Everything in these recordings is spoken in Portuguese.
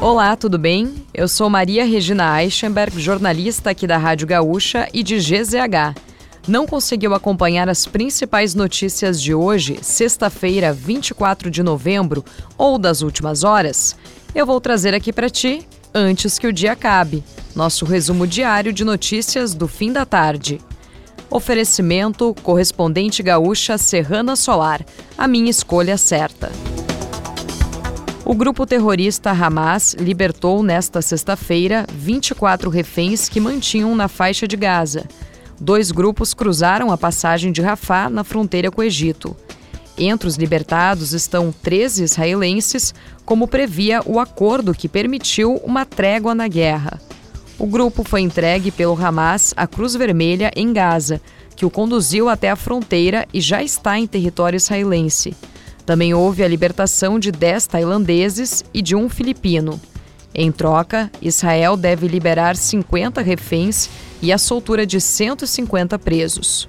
Olá, tudo bem? Eu sou Maria Regina Eichenberg, jornalista aqui da Rádio Gaúcha e de GZH. Não conseguiu acompanhar as principais notícias de hoje, sexta-feira, 24 de novembro, ou das últimas horas? Eu vou trazer aqui para ti antes que o dia acabe. Nosso resumo diário de notícias do fim da tarde. Oferecimento correspondente gaúcha Serrana Solar. A minha escolha certa. O grupo terrorista Hamas libertou nesta sexta-feira 24 reféns que mantinham na faixa de Gaza. Dois grupos cruzaram a passagem de Rafah na fronteira com o Egito. Entre os libertados estão 13 israelenses, como previa o acordo que permitiu uma trégua na guerra. O grupo foi entregue pelo Hamas à Cruz Vermelha em Gaza, que o conduziu até a fronteira e já está em território israelense. Também houve a libertação de 10 tailandeses e de um filipino. Em troca, Israel deve liberar 50 reféns e a soltura de 150 presos.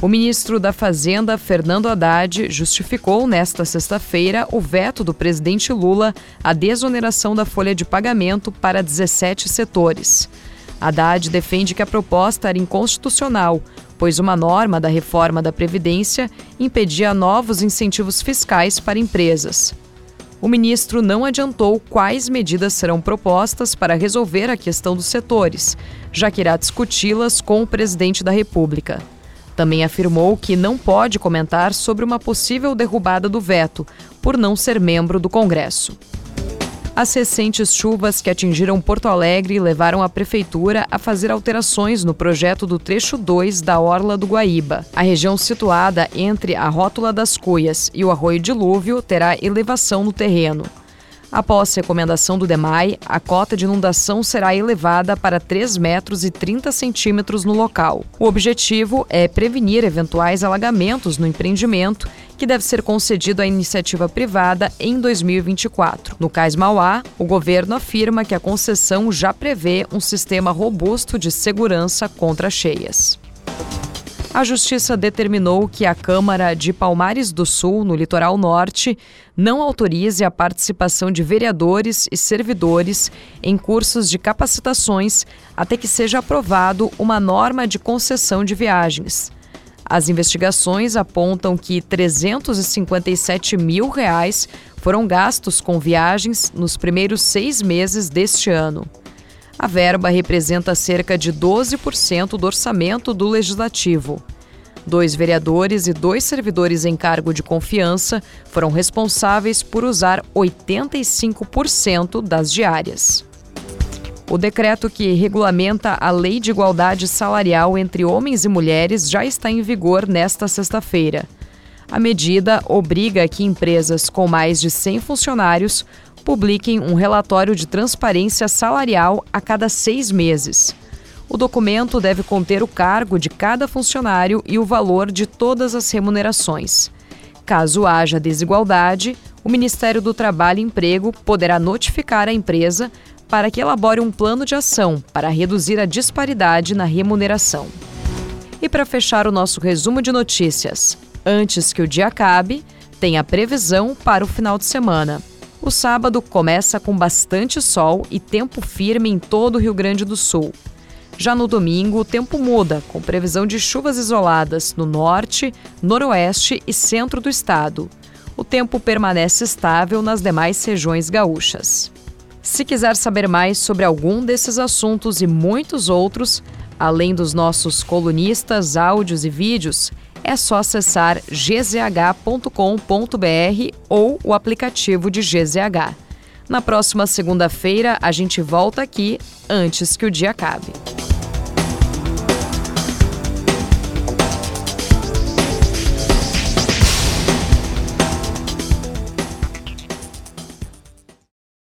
O ministro da Fazenda, Fernando Haddad, justificou nesta sexta-feira o veto do presidente Lula à desoneração da folha de pagamento para 17 setores. Haddad defende que a proposta era inconstitucional, pois uma norma da reforma da Previdência impedia novos incentivos fiscais para empresas. O ministro não adiantou quais medidas serão propostas para resolver a questão dos setores, já que irá discuti-las com o presidente da República. Também afirmou que não pode comentar sobre uma possível derrubada do veto, por não ser membro do Congresso. As recentes chuvas que atingiram Porto Alegre levaram a prefeitura a fazer alterações no projeto do trecho 2 da Orla do Guaíba. A região situada entre a Rótula das Cuias e o Arroio Dilúvio terá elevação no terreno. Após recomendação do DEMAI, a cota de inundação será elevada para 3 metros e 30 centímetros no local. O objetivo é prevenir eventuais alagamentos no empreendimento, que deve ser concedido à iniciativa privada em 2024. No Cais Mauá, o governo afirma que a concessão já prevê um sistema robusto de segurança contra cheias a Justiça determinou que a Câmara de Palmares do Sul, no litoral norte, não autorize a participação de vereadores e servidores em cursos de capacitações até que seja aprovado uma norma de concessão de viagens. As investigações apontam que 357 mil reais foram gastos com viagens nos primeiros seis meses deste ano. A verba representa cerca de 12% do orçamento do legislativo. Dois vereadores e dois servidores em cargo de confiança foram responsáveis por usar 85% das diárias. O decreto que regulamenta a Lei de Igualdade Salarial entre Homens e Mulheres já está em vigor nesta sexta-feira. A medida obriga que empresas com mais de 100 funcionários publiquem um relatório de transparência salarial a cada seis meses. O documento deve conter o cargo de cada funcionário e o valor de todas as remunerações. Caso haja desigualdade, o Ministério do Trabalho e Emprego poderá notificar a empresa para que elabore um plano de ação para reduzir a disparidade na remuneração. E para fechar o nosso resumo de notícias, antes que o dia acabe, tem a previsão para o final de semana. O sábado começa com bastante sol e tempo firme em todo o Rio Grande do Sul. Já no domingo, o tempo muda, com previsão de chuvas isoladas no norte, noroeste e centro do estado. O tempo permanece estável nas demais regiões gaúchas. Se quiser saber mais sobre algum desses assuntos e muitos outros, além dos nossos colunistas, áudios e vídeos, é só acessar gzh.com.br ou o aplicativo de GZH. Na próxima segunda-feira, a gente volta aqui antes que o dia acabe.